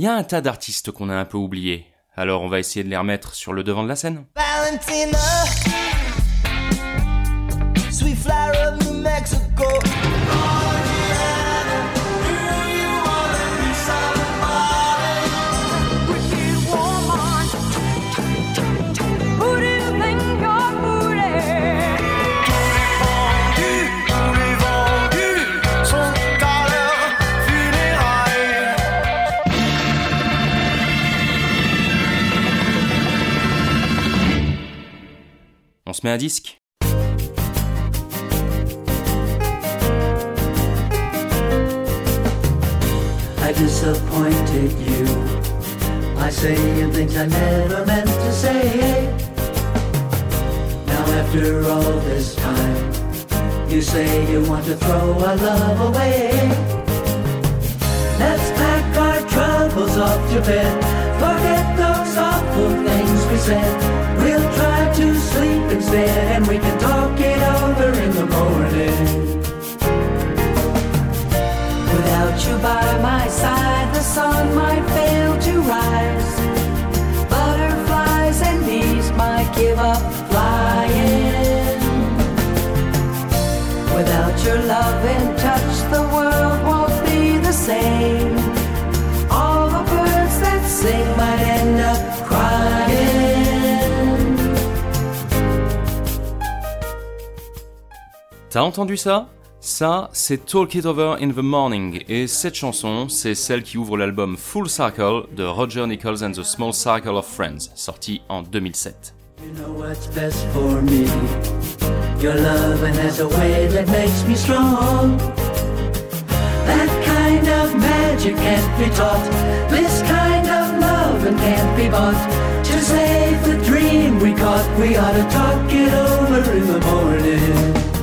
Il y a un tas d'artistes qu'on a un peu oubliés, alors on va essayer de les remettre sur le devant de la scène. Se met disque I disappointed you by saying things I never meant to say. Now, after all this time, you say you want to throw our love away. Let's pack our troubles off to bed. Forget those awful things we said. We'll try to and we can talk it over in the morning. Without you by my side, the sun might fail to rise. Butterflies and bees might give up flying. Without your love T'as entendu ça? Ça, c'est Talk It Over in the Morning, et cette chanson, c'est celle qui ouvre l'album Full Circle de Roger Nichols and the Small Circle of Friends, sorti en 2007. You know what's best for me. Your loving has a way that makes me strong. That kind of magic can't be taught. This kind of loving can't be bought. To save the dream we caught, we ought to talk it over in the morning.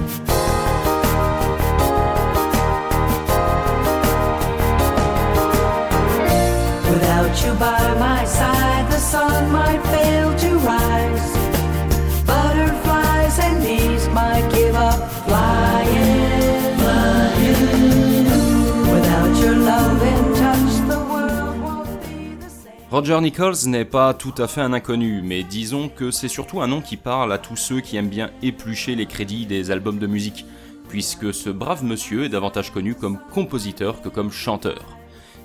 Roger Nichols n'est pas tout à fait un inconnu, mais disons que c'est surtout un nom qui parle à tous ceux qui aiment bien éplucher les crédits des albums de musique, puisque ce brave monsieur est davantage connu comme compositeur que comme chanteur.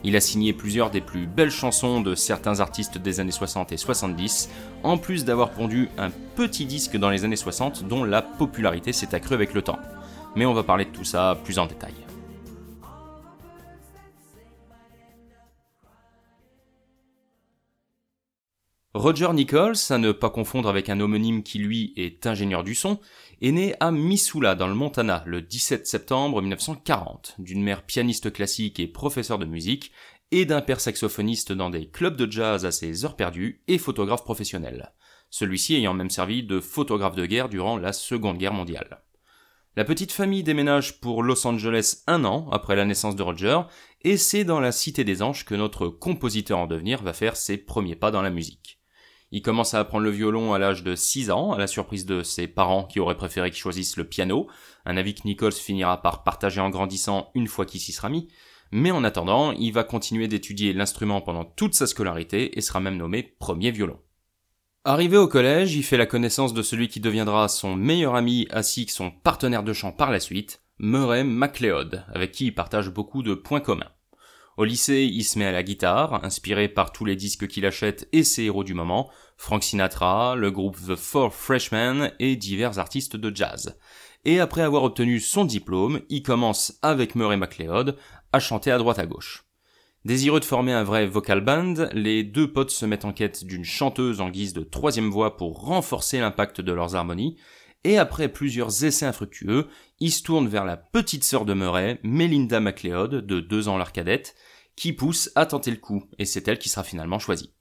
Il a signé plusieurs des plus belles chansons de certains artistes des années 60 et 70, en plus d'avoir pondu un petit disque dans les années 60 dont la popularité s'est accrue avec le temps. Mais on va parler de tout ça plus en détail. Roger Nichols, à ne pas confondre avec un homonyme qui lui est ingénieur du son, est né à Missoula dans le Montana le 17 septembre 1940, d'une mère pianiste classique et professeur de musique, et d'un père saxophoniste dans des clubs de jazz à ses heures perdues et photographe professionnel. Celui-ci ayant même servi de photographe de guerre durant la Seconde Guerre mondiale. La petite famille déménage pour Los Angeles un an après la naissance de Roger, et c'est dans la Cité des Anges que notre compositeur en devenir va faire ses premiers pas dans la musique. Il commence à apprendre le violon à l'âge de 6 ans, à la surprise de ses parents qui auraient préféré qu'il choisisse le piano, un avis que Nichols finira par partager en grandissant une fois qu'il s'y sera mis, mais en attendant, il va continuer d'étudier l'instrument pendant toute sa scolarité et sera même nommé premier violon. Arrivé au collège, il fait la connaissance de celui qui deviendra son meilleur ami ainsi que son partenaire de chant par la suite, Murray MacLeod, avec qui il partage beaucoup de points communs. Au lycée, il se met à la guitare, inspiré par tous les disques qu'il achète et ses héros du moment, Frank Sinatra, le groupe The Four Freshmen et divers artistes de jazz. Et après avoir obtenu son diplôme, il commence avec Murray MacLeod à chanter à droite à gauche. Désireux de former un vrai vocal band, les deux potes se mettent en quête d'une chanteuse en guise de troisième voix pour renforcer l'impact de leurs harmonies, et après plusieurs essais infructueux, ils se tournent vers la petite sœur de Murray, Melinda MacLeod, de deux ans leur cadette, qui pousse à tenter le coup, et c'est elle qui sera finalement choisie.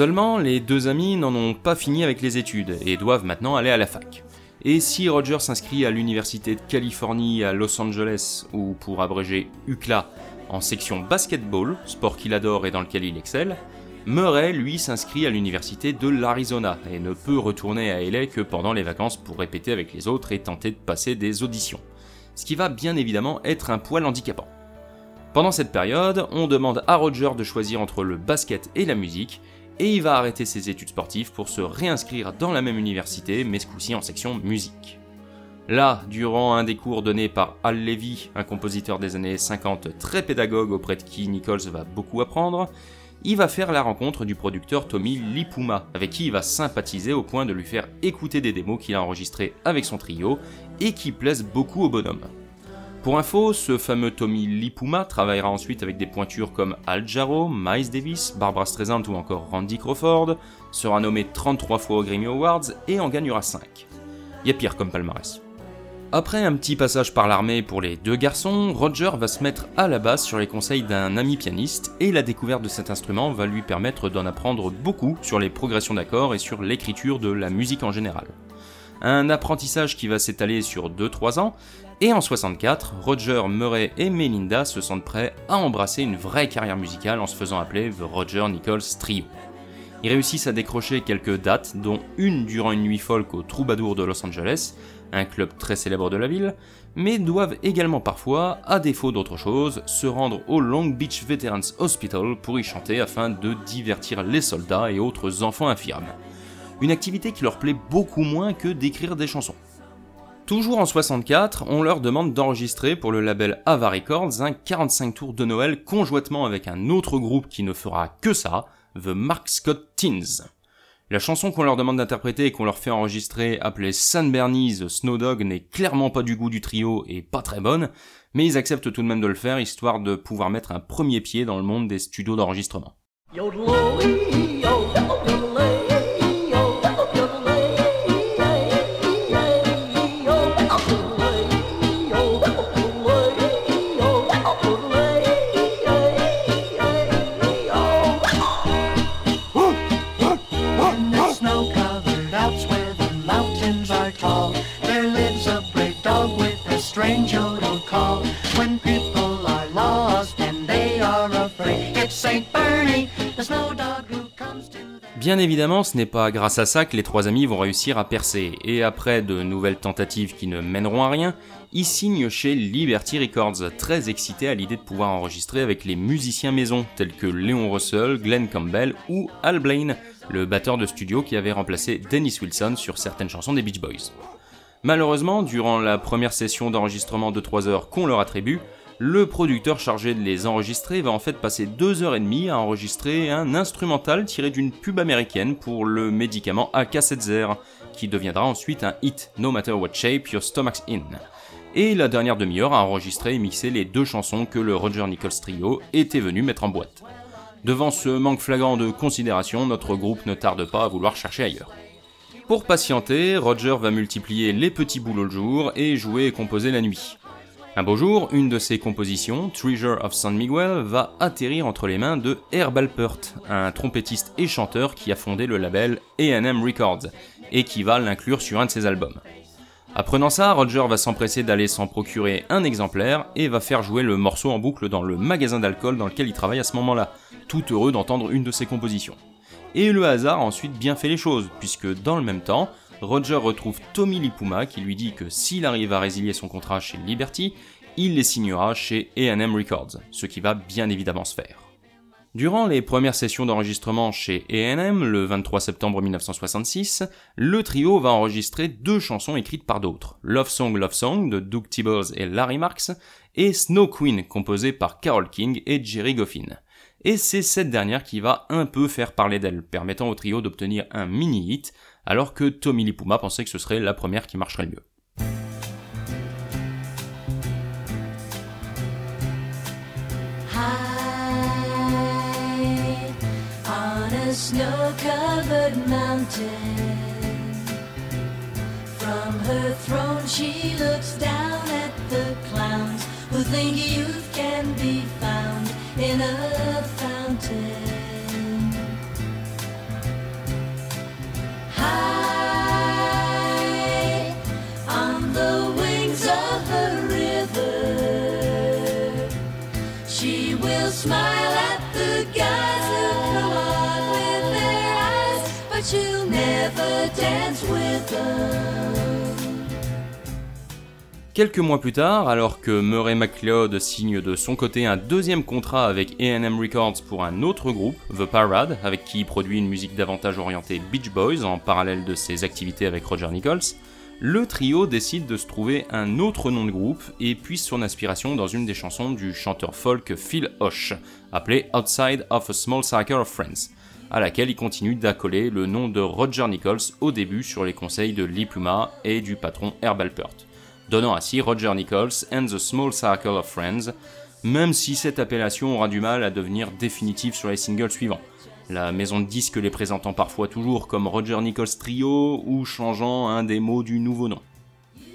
Seulement, les deux amis n'en ont pas fini avec les études et doivent maintenant aller à la fac. Et si Roger s'inscrit à l'université de Californie à Los Angeles, ou pour abréger UCLA, en section basketball, sport qu'il adore et dans lequel il excelle, Murray, lui, s'inscrit à l'université de l'Arizona et ne peut retourner à LA que pendant les vacances pour répéter avec les autres et tenter de passer des auditions. Ce qui va bien évidemment être un poil handicapant. Pendant cette période, on demande à Roger de choisir entre le basket et la musique, et il va arrêter ses études sportives pour se réinscrire dans la même université, mais ce coup-ci en section musique. Là, durant un des cours donnés par Al Levy, un compositeur des années 50 très pédagogue auprès de qui Nichols va beaucoup apprendre, il va faire la rencontre du producteur Tommy Lipuma, avec qui il va sympathiser au point de lui faire écouter des démos qu'il a enregistrées avec son trio et qui plaisent beaucoup au bonhomme. Pour info, ce fameux Tommy Lipuma travaillera ensuite avec des pointures comme Al Jarreau, Miles Davis, Barbara Streisand ou encore Randy Crawford, sera nommé 33 fois aux Grammy Awards et en gagnera 5. Y a pire comme palmarès. Après un petit passage par l'armée pour les deux garçons, Roger va se mettre à la basse sur les conseils d'un ami pianiste et la découverte de cet instrument va lui permettre d'en apprendre beaucoup sur les progressions d'accords et sur l'écriture de la musique en général. Un apprentissage qui va s'étaler sur 2-3 ans et en 64, Roger, Murray et Melinda se sentent prêts à embrasser une vraie carrière musicale en se faisant appeler The Roger Nichols Trio. Ils réussissent à décrocher quelques dates, dont une durant une nuit folk au Troubadour de Los Angeles, un club très célèbre de la ville, mais doivent également parfois, à défaut d'autre chose, se rendre au Long Beach Veterans Hospital pour y chanter afin de divertir les soldats et autres enfants infirmes. Une activité qui leur plaît beaucoup moins que d'écrire des chansons. Toujours en 64, on leur demande d'enregistrer pour le label Ava Records un 45 tours de Noël conjointement avec un autre groupe qui ne fera que ça, The Mark Scott Teens. La chanson qu'on leur demande d'interpréter et qu'on leur fait enregistrer, appelée San Bernie's Snow Dog, n'est clairement pas du goût du trio et pas très bonne, mais ils acceptent tout de même de le faire histoire de pouvoir mettre un premier pied dans le monde des studios d'enregistrement. Bien évidemment, ce n'est pas grâce à ça que les trois amis vont réussir à percer, et après de nouvelles tentatives qui ne mèneront à rien, ils signent chez Liberty Records, très excités à l'idée de pouvoir enregistrer avec les musiciens maison, tels que Léon Russell, Glenn Campbell ou Al Blaine, le batteur de studio qui avait remplacé Dennis Wilson sur certaines chansons des Beach Boys. Malheureusement, durant la première session d'enregistrement de 3 heures qu'on leur attribue, le producteur chargé de les enregistrer va en fait passer 2 heures et demie à enregistrer un instrumental tiré d'une pub américaine pour le médicament AK-7 qui deviendra ensuite un hit, No Matter What Shape Your Stomach's In. Et la dernière demi-heure à enregistrer et mixer les deux chansons que le Roger Nichols Trio était venu mettre en boîte. Devant ce manque flagrant de considération, notre groupe ne tarde pas à vouloir chercher ailleurs. Pour patienter, Roger va multiplier les petits boulots le jour et jouer et composer la nuit. Un beau jour, une de ses compositions, Treasure of San Miguel, va atterrir entre les mains de Herb Alpert, un trompettiste et chanteur qui a fondé le label A&M Records, et qui va l'inclure sur un de ses albums. Apprenant ça, Roger va s'empresser d'aller s'en procurer un exemplaire et va faire jouer le morceau en boucle dans le magasin d'alcool dans lequel il travaille à ce moment-là, tout heureux d'entendre une de ses compositions. Et le hasard a ensuite bien fait les choses, puisque dans le même temps, Roger retrouve Tommy Lipuma qui lui dit que s'il arrive à résilier son contrat chez Liberty, il les signera chez A&M Records, ce qui va bien évidemment se faire. Durant les premières sessions d'enregistrement chez A&M, le 23 septembre 1966, le trio va enregistrer deux chansons écrites par d'autres, Love Song Love Song de Doug Tibbles et Larry Marks, et Snow Queen composée par Carole King et Jerry Goffin. Et c'est cette dernière qui va un peu faire parler d'elle, permettant au trio d'obtenir un mini-hit, alors que Tommy Lipuma pensait que ce serait la première qui marcherait le mieux. From her throne she looks down at the clowns who think youth can be found in a fountain. high on the wings of the river. She will smile at the guys who come with their eyes, but she'll never dance with them. Quelques mois plus tard, alors que Murray McLeod signe de son côté un deuxième contrat avec A&M Records pour un autre groupe, The Parade, avec qui il produit une musique davantage orientée Beach Boys en parallèle de ses activités avec Roger Nichols, le trio décide de se trouver un autre nom de groupe et puise son inspiration dans une des chansons du chanteur folk Phil Hoche, appelée Outside of a Small Circle of Friends, à laquelle il continue d'accoler le nom de Roger Nichols au début sur les conseils de Lee Pluma et du patron Herb Alpert donnant ainsi Roger Nichols and the Small Circle of Friends, même si cette appellation aura du mal à devenir définitive sur les singles suivants. La maison de disques les présentant parfois toujours comme Roger Nichols Trio ou changeant un des mots du nouveau nom.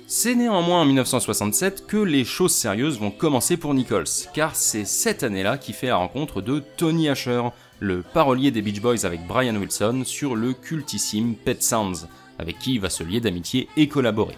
C'est néanmoins en 1967 que les choses sérieuses vont commencer pour Nichols, car c'est cette année-là qu'il fait la rencontre de Tony Asher, le parolier des Beach Boys avec Brian Wilson sur le cultissime Pet Sounds, avec qui il va se lier d'amitié et collaborer.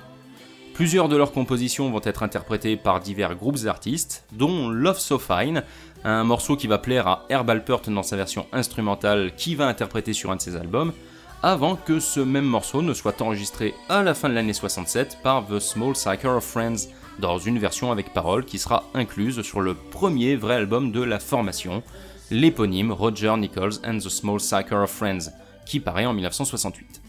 Plusieurs de leurs compositions vont être interprétées par divers groupes d'artistes, dont Love So Fine, un morceau qui va plaire à Herb Alpert dans sa version instrumentale qui va interpréter sur un de ses albums, avant que ce même morceau ne soit enregistré à la fin de l'année 67 par The Small Cycle of Friends, dans une version avec paroles qui sera incluse sur le premier vrai album de la formation, l'éponyme Roger Nichols and the Small Cycle of Friends, qui paraît en 1968.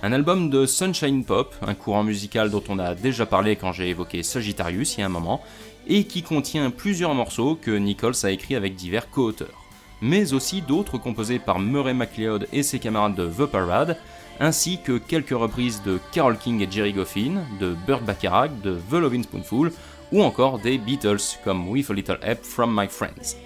Un album de Sunshine Pop, un courant musical dont on a déjà parlé quand j'ai évoqué Sagittarius il y a un moment, et qui contient plusieurs morceaux que Nichols a écrits avec divers co-auteurs, mais aussi d'autres composés par Murray McLeod et ses camarades de The Parade, ainsi que quelques reprises de Carole King et Jerry Goffin, de Burt Bacharach, de The Lovin' Spoonful, ou encore des Beatles comme With a Little Help from My Friends.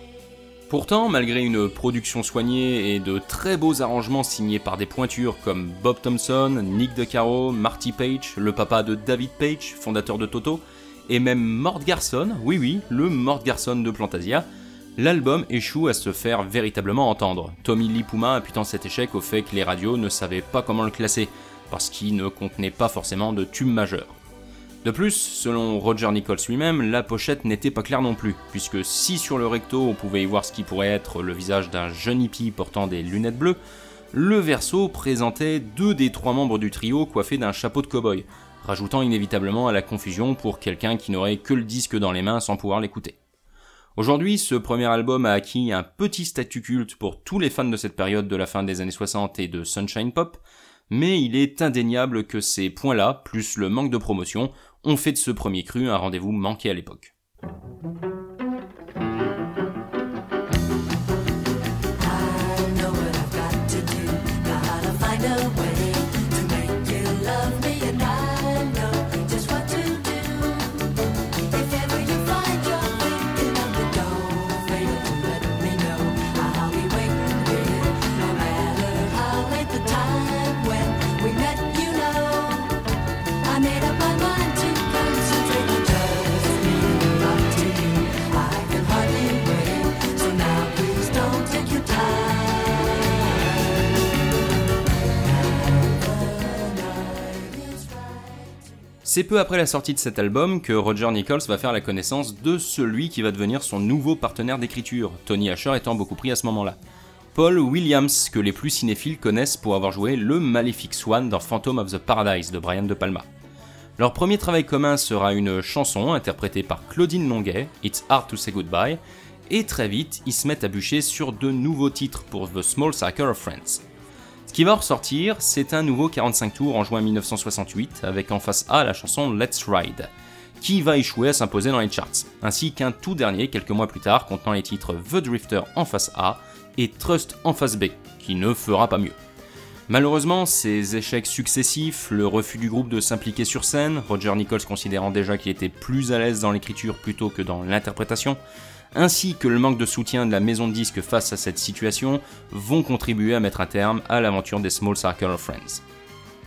Pourtant, malgré une production soignée et de très beaux arrangements signés par des pointures comme Bob Thompson, Nick DeCaro, Marty Page, le papa de David Page, fondateur de Toto, et même Mort Garson, oui oui, le Mort Garson de Plantasia, l'album échoue à se faire véritablement entendre, Tommy Lee Puma imputant cet échec au fait que les radios ne savaient pas comment le classer, parce qu'il ne contenait pas forcément de tubes majeurs. De plus, selon Roger Nichols lui-même, la pochette n'était pas claire non plus, puisque si sur le recto on pouvait y voir ce qui pourrait être le visage d'un jeune hippie portant des lunettes bleues, le verso présentait deux des trois membres du trio coiffés d'un chapeau de cow-boy, rajoutant inévitablement à la confusion pour quelqu'un qui n'aurait que le disque dans les mains sans pouvoir l'écouter. Aujourd'hui, ce premier album a acquis un petit statut culte pour tous les fans de cette période de la fin des années 60 et de Sunshine Pop, mais il est indéniable que ces points-là, plus le manque de promotion, ont fait de ce premier cru un rendez-vous manqué à l'époque. C'est peu après la sortie de cet album que Roger Nichols va faire la connaissance de celui qui va devenir son nouveau partenaire d'écriture, Tony Asher étant beaucoup pris à ce moment-là. Paul Williams, que les plus cinéphiles connaissent pour avoir joué le maléfique Swan dans Phantom of the Paradise de Brian De Palma. Leur premier travail commun sera une chanson interprétée par Claudine Longuet, It's Hard to Say Goodbye, et très vite, ils se mettent à bûcher sur de nouveaux titres pour The Small Circle of Friends. Ce qui va ressortir, c'est un nouveau 45 tours en juin 1968 avec en face A la chanson Let's Ride, qui va échouer à s'imposer dans les charts, ainsi qu'un tout dernier quelques mois plus tard contenant les titres The Drifter en face A et Trust en face B, qui ne fera pas mieux. Malheureusement, ces échecs successifs, le refus du groupe de s'impliquer sur scène, Roger Nichols considérant déjà qu'il était plus à l'aise dans l'écriture plutôt que dans l'interprétation, ainsi que le manque de soutien de la maison de disques face à cette situation, vont contribuer à mettre un terme à l'aventure des Small Circle of Friends.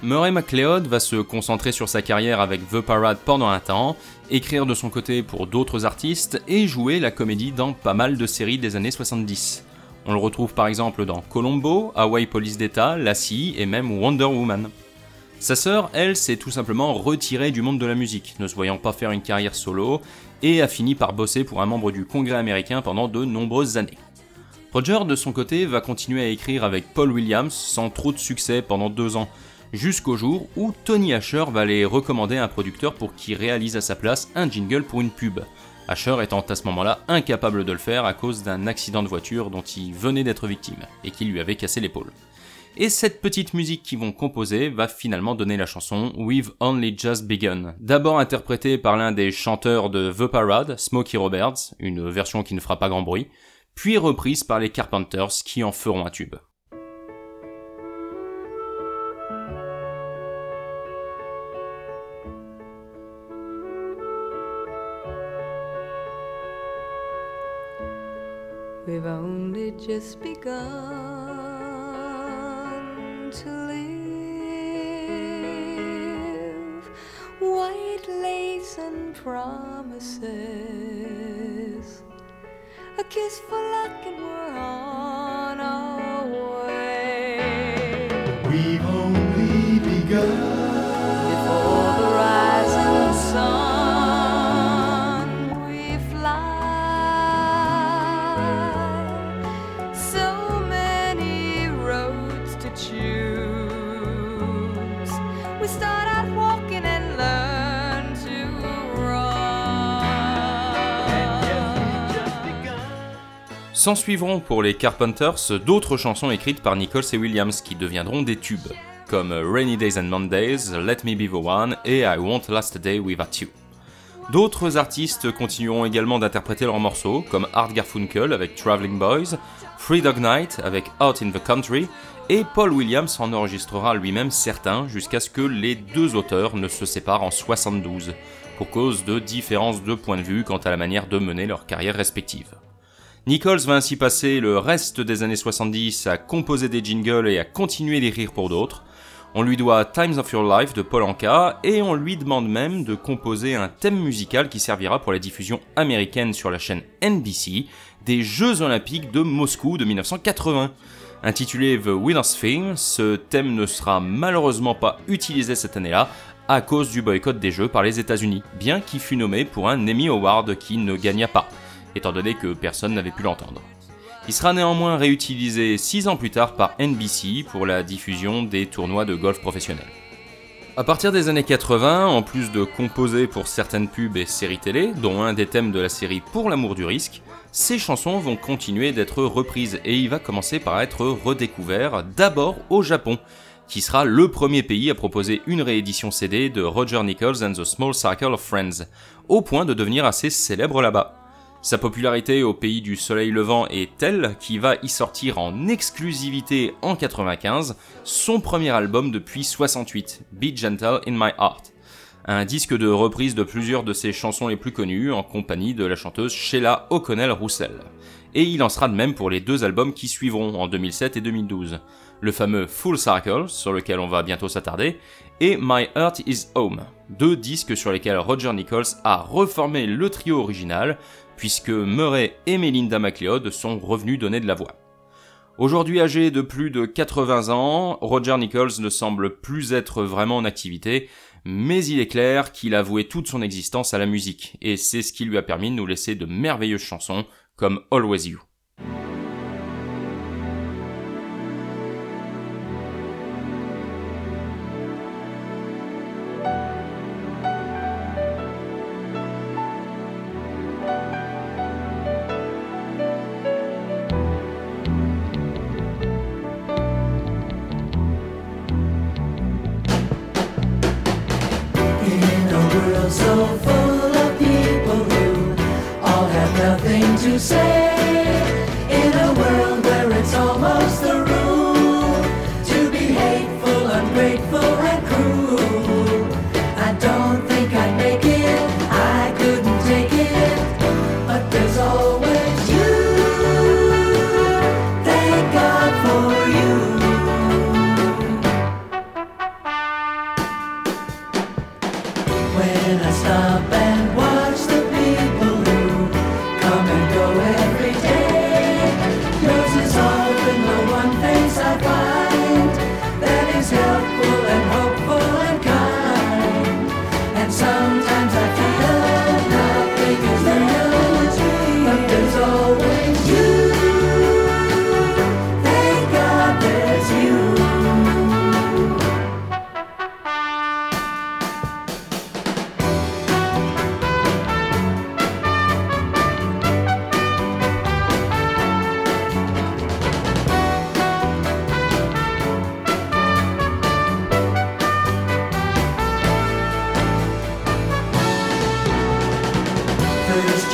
Murray McLeod va se concentrer sur sa carrière avec The Parade pendant un temps, écrire de son côté pour d'autres artistes et jouer la comédie dans pas mal de séries des années 70. On le retrouve par exemple dans Colombo, Hawaii Police d'État, Lassie et même Wonder Woman. Sa sœur, elle, s'est tout simplement retirée du monde de la musique, ne se voyant pas faire une carrière solo, et a fini par bosser pour un membre du Congrès américain pendant de nombreuses années. Roger, de son côté, va continuer à écrire avec Paul Williams sans trop de succès pendant deux ans, jusqu'au jour où Tony Asher va les recommander à un producteur pour qu'il réalise à sa place un jingle pour une pub. Asher étant à ce moment-là incapable de le faire à cause d'un accident de voiture dont il venait d'être victime et qui lui avait cassé l'épaule. Et cette petite musique qu'ils vont composer va finalement donner la chanson We've Only Just Begun. D'abord interprétée par l'un des chanteurs de The Parade, Smokey Roberts, une version qui ne fera pas grand bruit, puis reprise par les Carpenters qui en feront un tube. To live. White lace and promises. A kiss for luck and we're on our S'en suivront pour les Carpenters d'autres chansons écrites par Nichols et Williams qui deviendront des tubes, comme Rainy Days and Mondays, Let Me Be the One et I Won't Last a Day Without You. D'autres artistes continueront également d'interpréter leurs morceaux, comme Art Garfunkel avec Traveling Boys, Free Dog Night avec Out in the Country, et Paul Williams en enregistrera lui-même certains jusqu'à ce que les deux auteurs ne se séparent en 72, pour cause de différences de point de vue quant à la manière de mener leur carrière respective. Nichols va ainsi passer le reste des années 70 à composer des jingles et à continuer d'écrire pour d'autres. On lui doit Times of Your Life de Paul Anka et on lui demande même de composer un thème musical qui servira pour la diffusion américaine sur la chaîne NBC des Jeux Olympiques de Moscou de 1980. Intitulé The Winner's Theme, ce thème ne sera malheureusement pas utilisé cette année-là à cause du boycott des Jeux par les États-Unis, bien qu'il fut nommé pour un Emmy Award qui ne gagna pas, étant donné que personne n'avait pu l'entendre. Il sera néanmoins réutilisé 6 ans plus tard par NBC pour la diffusion des tournois de golf professionnels. À partir des années 80, en plus de composer pour certaines pubs et séries télé, dont un des thèmes de la série Pour l'amour du risque, ces chansons vont continuer d'être reprises et il va commencer par être redécouvert d'abord au Japon, qui sera le premier pays à proposer une réédition CD de Roger Nichols and the Small Circle of Friends, au point de devenir assez célèbre là-bas. Sa popularité au pays du soleil levant est telle qu'il va y sortir en exclusivité en 95 son premier album depuis 68, Be Gentle in My Heart. Un disque de reprise de plusieurs de ses chansons les plus connues en compagnie de la chanteuse Sheila O'Connell Roussel. Et il en sera de même pour les deux albums qui suivront en 2007 et 2012. Le fameux Full Circle, sur lequel on va bientôt s'attarder, et My Heart is Home, deux disques sur lesquels Roger Nichols a reformé le trio original, puisque Murray et Melinda MacLeod sont revenus donner de la voix. Aujourd'hui âgé de plus de 80 ans, Roger Nichols ne semble plus être vraiment en activité, mais il est clair qu'il a voué toute son existence à la musique, et c'est ce qui lui a permis de nous laisser de merveilleuses chansons comme Always You. grateful and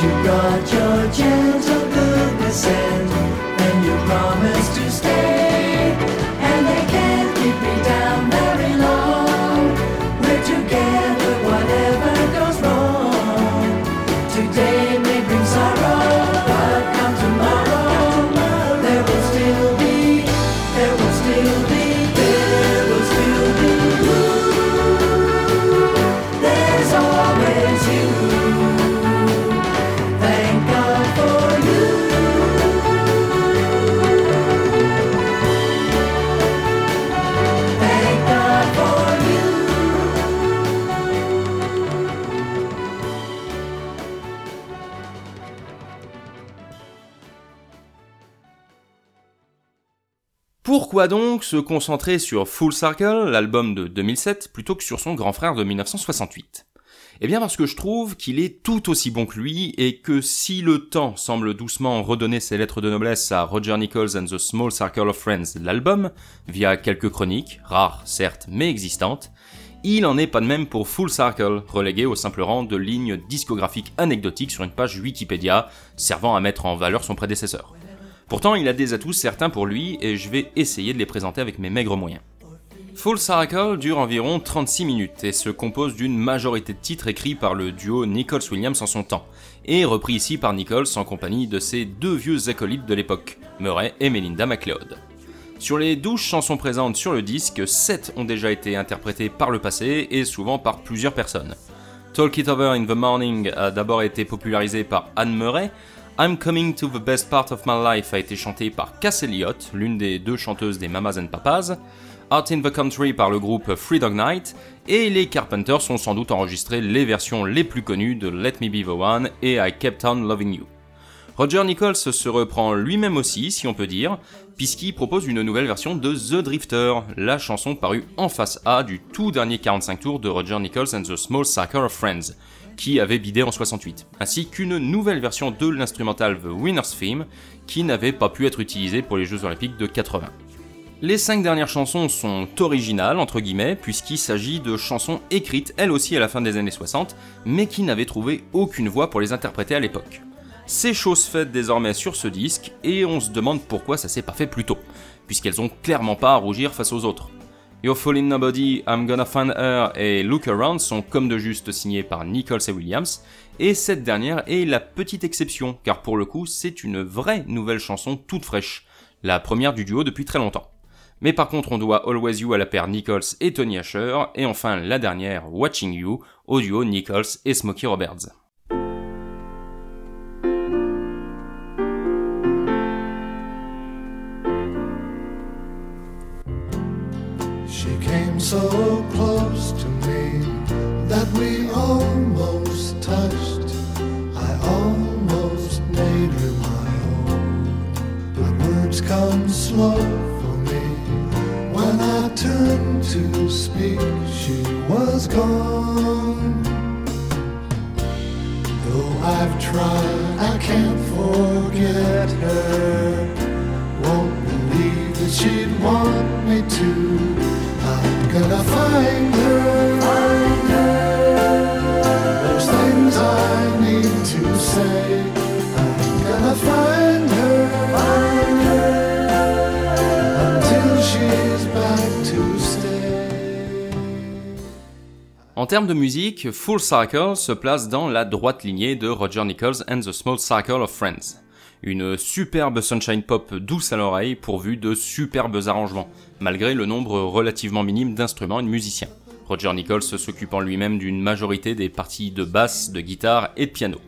you got your gentle goodness and Pourquoi donc se concentrer sur Full Circle, l'album de 2007, plutôt que sur son grand frère de 1968 Eh bien parce que je trouve qu'il est tout aussi bon que lui et que si le temps semble doucement redonner ses lettres de noblesse à Roger Nichols and the Small Circle of Friends, l'album, via quelques chroniques, rares certes mais existantes, il en est pas de même pour Full Circle, relégué au simple rang de lignes discographiques anecdotiques sur une page Wikipédia, servant à mettre en valeur son prédécesseur. Pourtant, il a des atouts certains pour lui et je vais essayer de les présenter avec mes maigres moyens. Full Circle dure environ 36 minutes et se compose d'une majorité de titres écrits par le duo Nichols-Williams en son temps, et repris ici par Nichols en compagnie de ses deux vieux acolytes de l'époque, Murray et Melinda MacLeod. Sur les 12 chansons présentes sur le disque, 7 ont déjà été interprétées par le passé et souvent par plusieurs personnes. Talk It Over in the Morning a d'abord été popularisé par Anne Murray, I'm Coming to the Best Part of My Life a été chanté par Cass Elliot, l'une des deux chanteuses des Mamas and Papas, Out in the Country par le groupe Free Dog Night, et les Carpenters ont sans doute enregistré les versions les plus connues de Let Me Be the One et I Kept On Loving You. Roger Nichols se reprend lui-même aussi, si on peut dire, puisqu'il propose une nouvelle version de The Drifter, la chanson parue en face A du tout dernier 45 tours de Roger Nichols and the Small Circle of Friends, qui avait bidé en 68, ainsi qu'une nouvelle version de l'instrumental The Winner's Theme, qui n'avait pas pu être utilisée pour les Jeux Olympiques de 80. Les cinq dernières chansons sont originales, entre guillemets, puisqu'il s'agit de chansons écrites elles aussi à la fin des années 60, mais qui n'avaient trouvé aucune voix pour les interpréter à l'époque. C'est chose faite désormais sur ce disque, et on se demande pourquoi ça s'est pas fait plus tôt, puisqu'elles ont clairement pas à rougir face aux autres. You're Falling Nobody, I'm Gonna Find Her et Look Around sont comme de juste signés par Nichols et Williams, et cette dernière est la petite exception, car pour le coup c'est une vraie nouvelle chanson toute fraîche, la première du duo depuis très longtemps. Mais par contre on doit Always You à la paire Nichols et Tony Asher, et enfin la dernière, Watching You, au duo Nichols et Smokey Roberts. So close to me that we almost touched. I almost made her my own. But words come slow for me. When I turned to speak, she was gone. Though I've tried, I can't forget her. Won't believe that she'd want me to. En termes de musique, Full Circle se place dans la droite lignée de Roger Nichols and the Small Circle of Friends. Une superbe sunshine pop douce à l'oreille pourvue de superbes arrangements, malgré le nombre relativement minime d'instruments et de musiciens. Roger Nichols s'occupant lui-même d'une majorité des parties de basse, de guitare et de piano.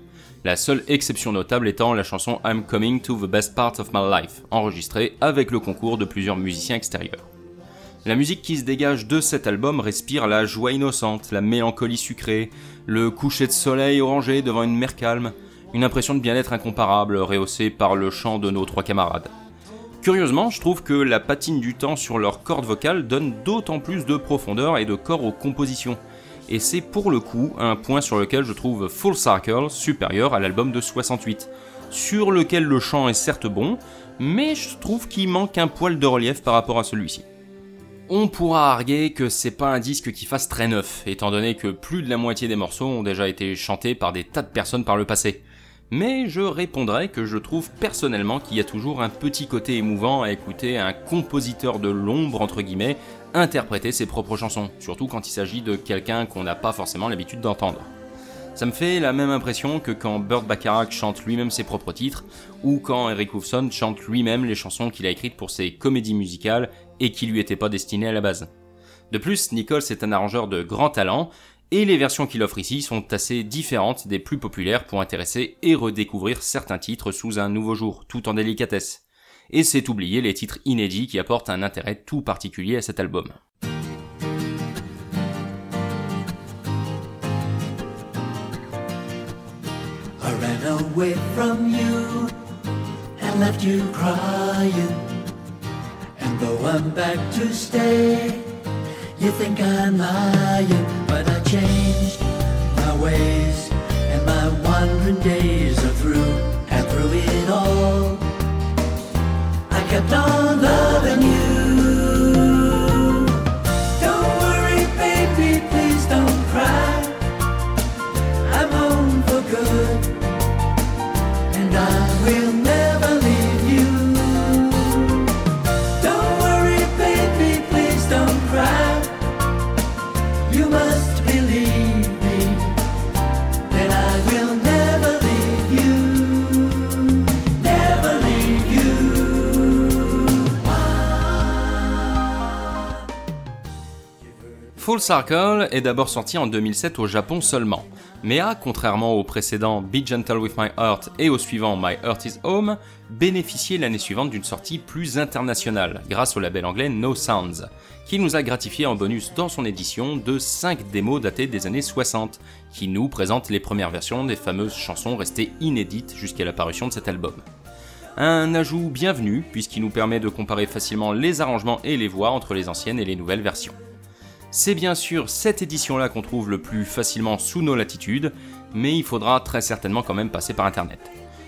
La seule exception notable étant la chanson I'm Coming to the Best Part of My Life, enregistrée avec le concours de plusieurs musiciens extérieurs. La musique qui se dégage de cet album respire la joie innocente, la mélancolie sucrée, le coucher de soleil orangé devant une mer calme, une impression de bien-être incomparable rehaussée par le chant de nos trois camarades. Curieusement, je trouve que la patine du temps sur leurs cordes vocales donne d'autant plus de profondeur et de corps aux compositions. Et c'est pour le coup un point sur lequel je trouve Full Circle supérieur à l'album de 68, sur lequel le chant est certes bon, mais je trouve qu'il manque un poil de relief par rapport à celui-ci. On pourra arguer que c'est pas un disque qui fasse très neuf, étant donné que plus de la moitié des morceaux ont déjà été chantés par des tas de personnes par le passé. Mais je répondrai que je trouve personnellement qu'il y a toujours un petit côté émouvant à écouter un compositeur de l'ombre, entre guillemets, interpréter ses propres chansons, surtout quand il s'agit de quelqu'un qu'on n'a pas forcément l'habitude d'entendre. Ça me fait la même impression que quand Burt Bacharach chante lui-même ses propres titres, ou quand Eric Woolfson chante lui-même les chansons qu'il a écrites pour ses comédies musicales et qui lui étaient pas destinées à la base. De plus, Nichols est un arrangeur de grand talent, et les versions qu'il offre ici sont assez différentes des plus populaires pour intéresser et redécouvrir certains titres sous un nouveau jour, tout en délicatesse. Et c'est oublier les titres inédits qui apportent un intérêt tout particulier à cet album. I ran away from you and left you. And back to stay, you think I'm lying. But changed my ways, and my wandering days are through. And through it all, I kept on loving you. Full Circle est d'abord sorti en 2007 au Japon seulement, mais a, contrairement aux précédents Be Gentle With My Heart et au suivant My Heart Is Home, bénéficié l'année suivante d'une sortie plus internationale, grâce au label anglais No Sounds, qui nous a gratifié en bonus dans son édition de 5 démos datées des années 60, qui nous présentent les premières versions des fameuses chansons restées inédites jusqu'à l'apparition de cet album. Un ajout bienvenu, puisqu'il nous permet de comparer facilement les arrangements et les voix entre les anciennes et les nouvelles versions. C'est bien sûr cette édition-là qu'on trouve le plus facilement sous nos latitudes, mais il faudra très certainement quand même passer par internet.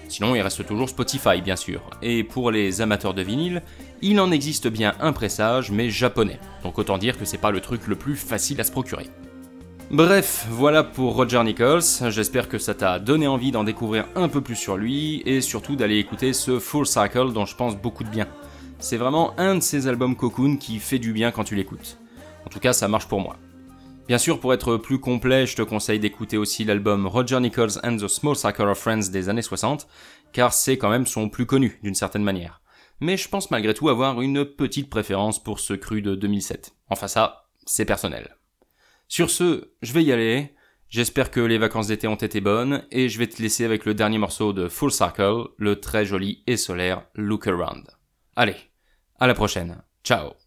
Sinon, il reste toujours Spotify, bien sûr. Et pour les amateurs de vinyle, il en existe bien un pressage, mais japonais. Donc autant dire que c'est pas le truc le plus facile à se procurer. Bref, voilà pour Roger Nichols. J'espère que ça t'a donné envie d'en découvrir un peu plus sur lui et surtout d'aller écouter ce Full Cycle dont je pense beaucoup de bien. C'est vraiment un de ces albums Cocoon qui fait du bien quand tu l'écoutes. En tout cas, ça marche pour moi. Bien sûr, pour être plus complet, je te conseille d'écouter aussi l'album Roger Nichols and the Small Circle of Friends des années 60, car c'est quand même son plus connu d'une certaine manière. Mais je pense malgré tout avoir une petite préférence pour ce cru de 2007. Enfin ça, c'est personnel. Sur ce, je vais y aller. J'espère que les vacances d'été ont été bonnes et je vais te laisser avec le dernier morceau de Full Circle, le très joli et solaire Look Around. Allez, à la prochaine. Ciao.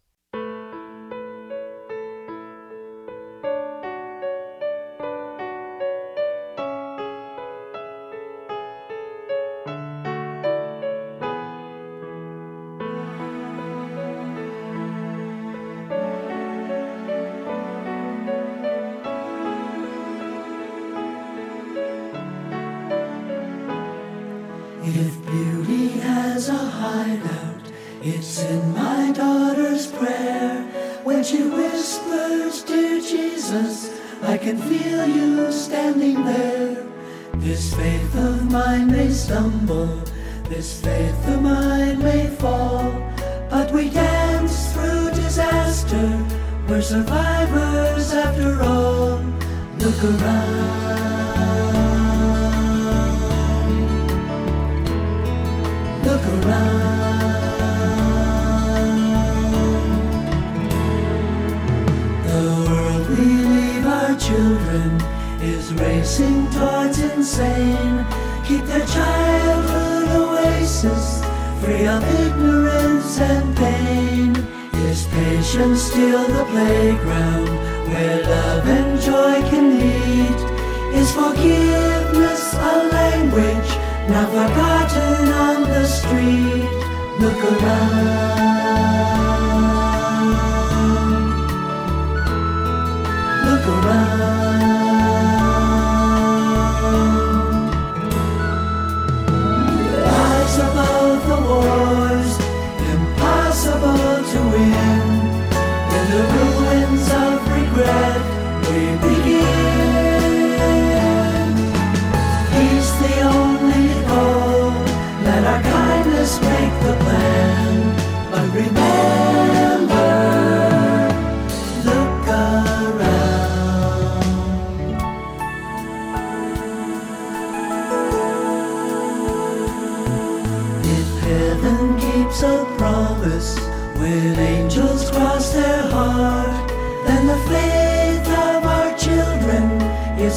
It's in my daughter's prayer. When she whispers, Dear Jesus, I can feel you standing there. This faith of mine may stumble, this faith of mine may fall, but we dance through disaster. We're survivors after all. Look around. Racing towards insane. Keep their childhood oasis free of ignorance and pain. Is patience still the playground where love and joy can meet? Is forgiveness a language now forgotten on the street? Look around. Look around.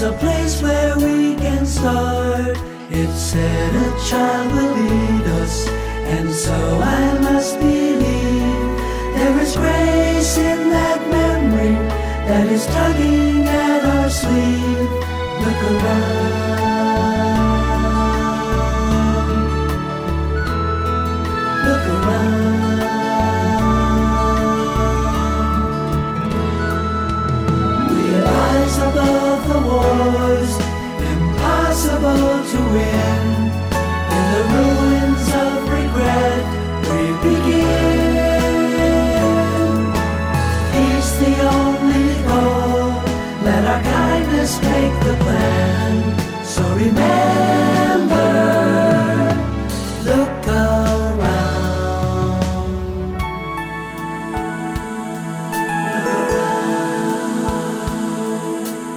A place where we can start. It said a child will lead us, and so I must believe there is grace in that memory that is tugging at our sleeve. Look around. So remember, look around.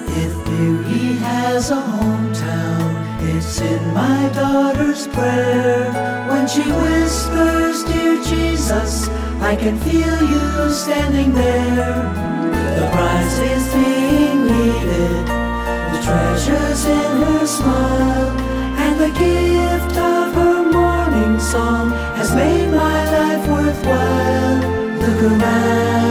If beauty has a hometown, it's in my daughter's prayer. When she whispers, Dear Jesus, I can feel you standing there. The prize is being needed, treasures in her smile, and the gift of her morning song has made my life worthwhile. Look around.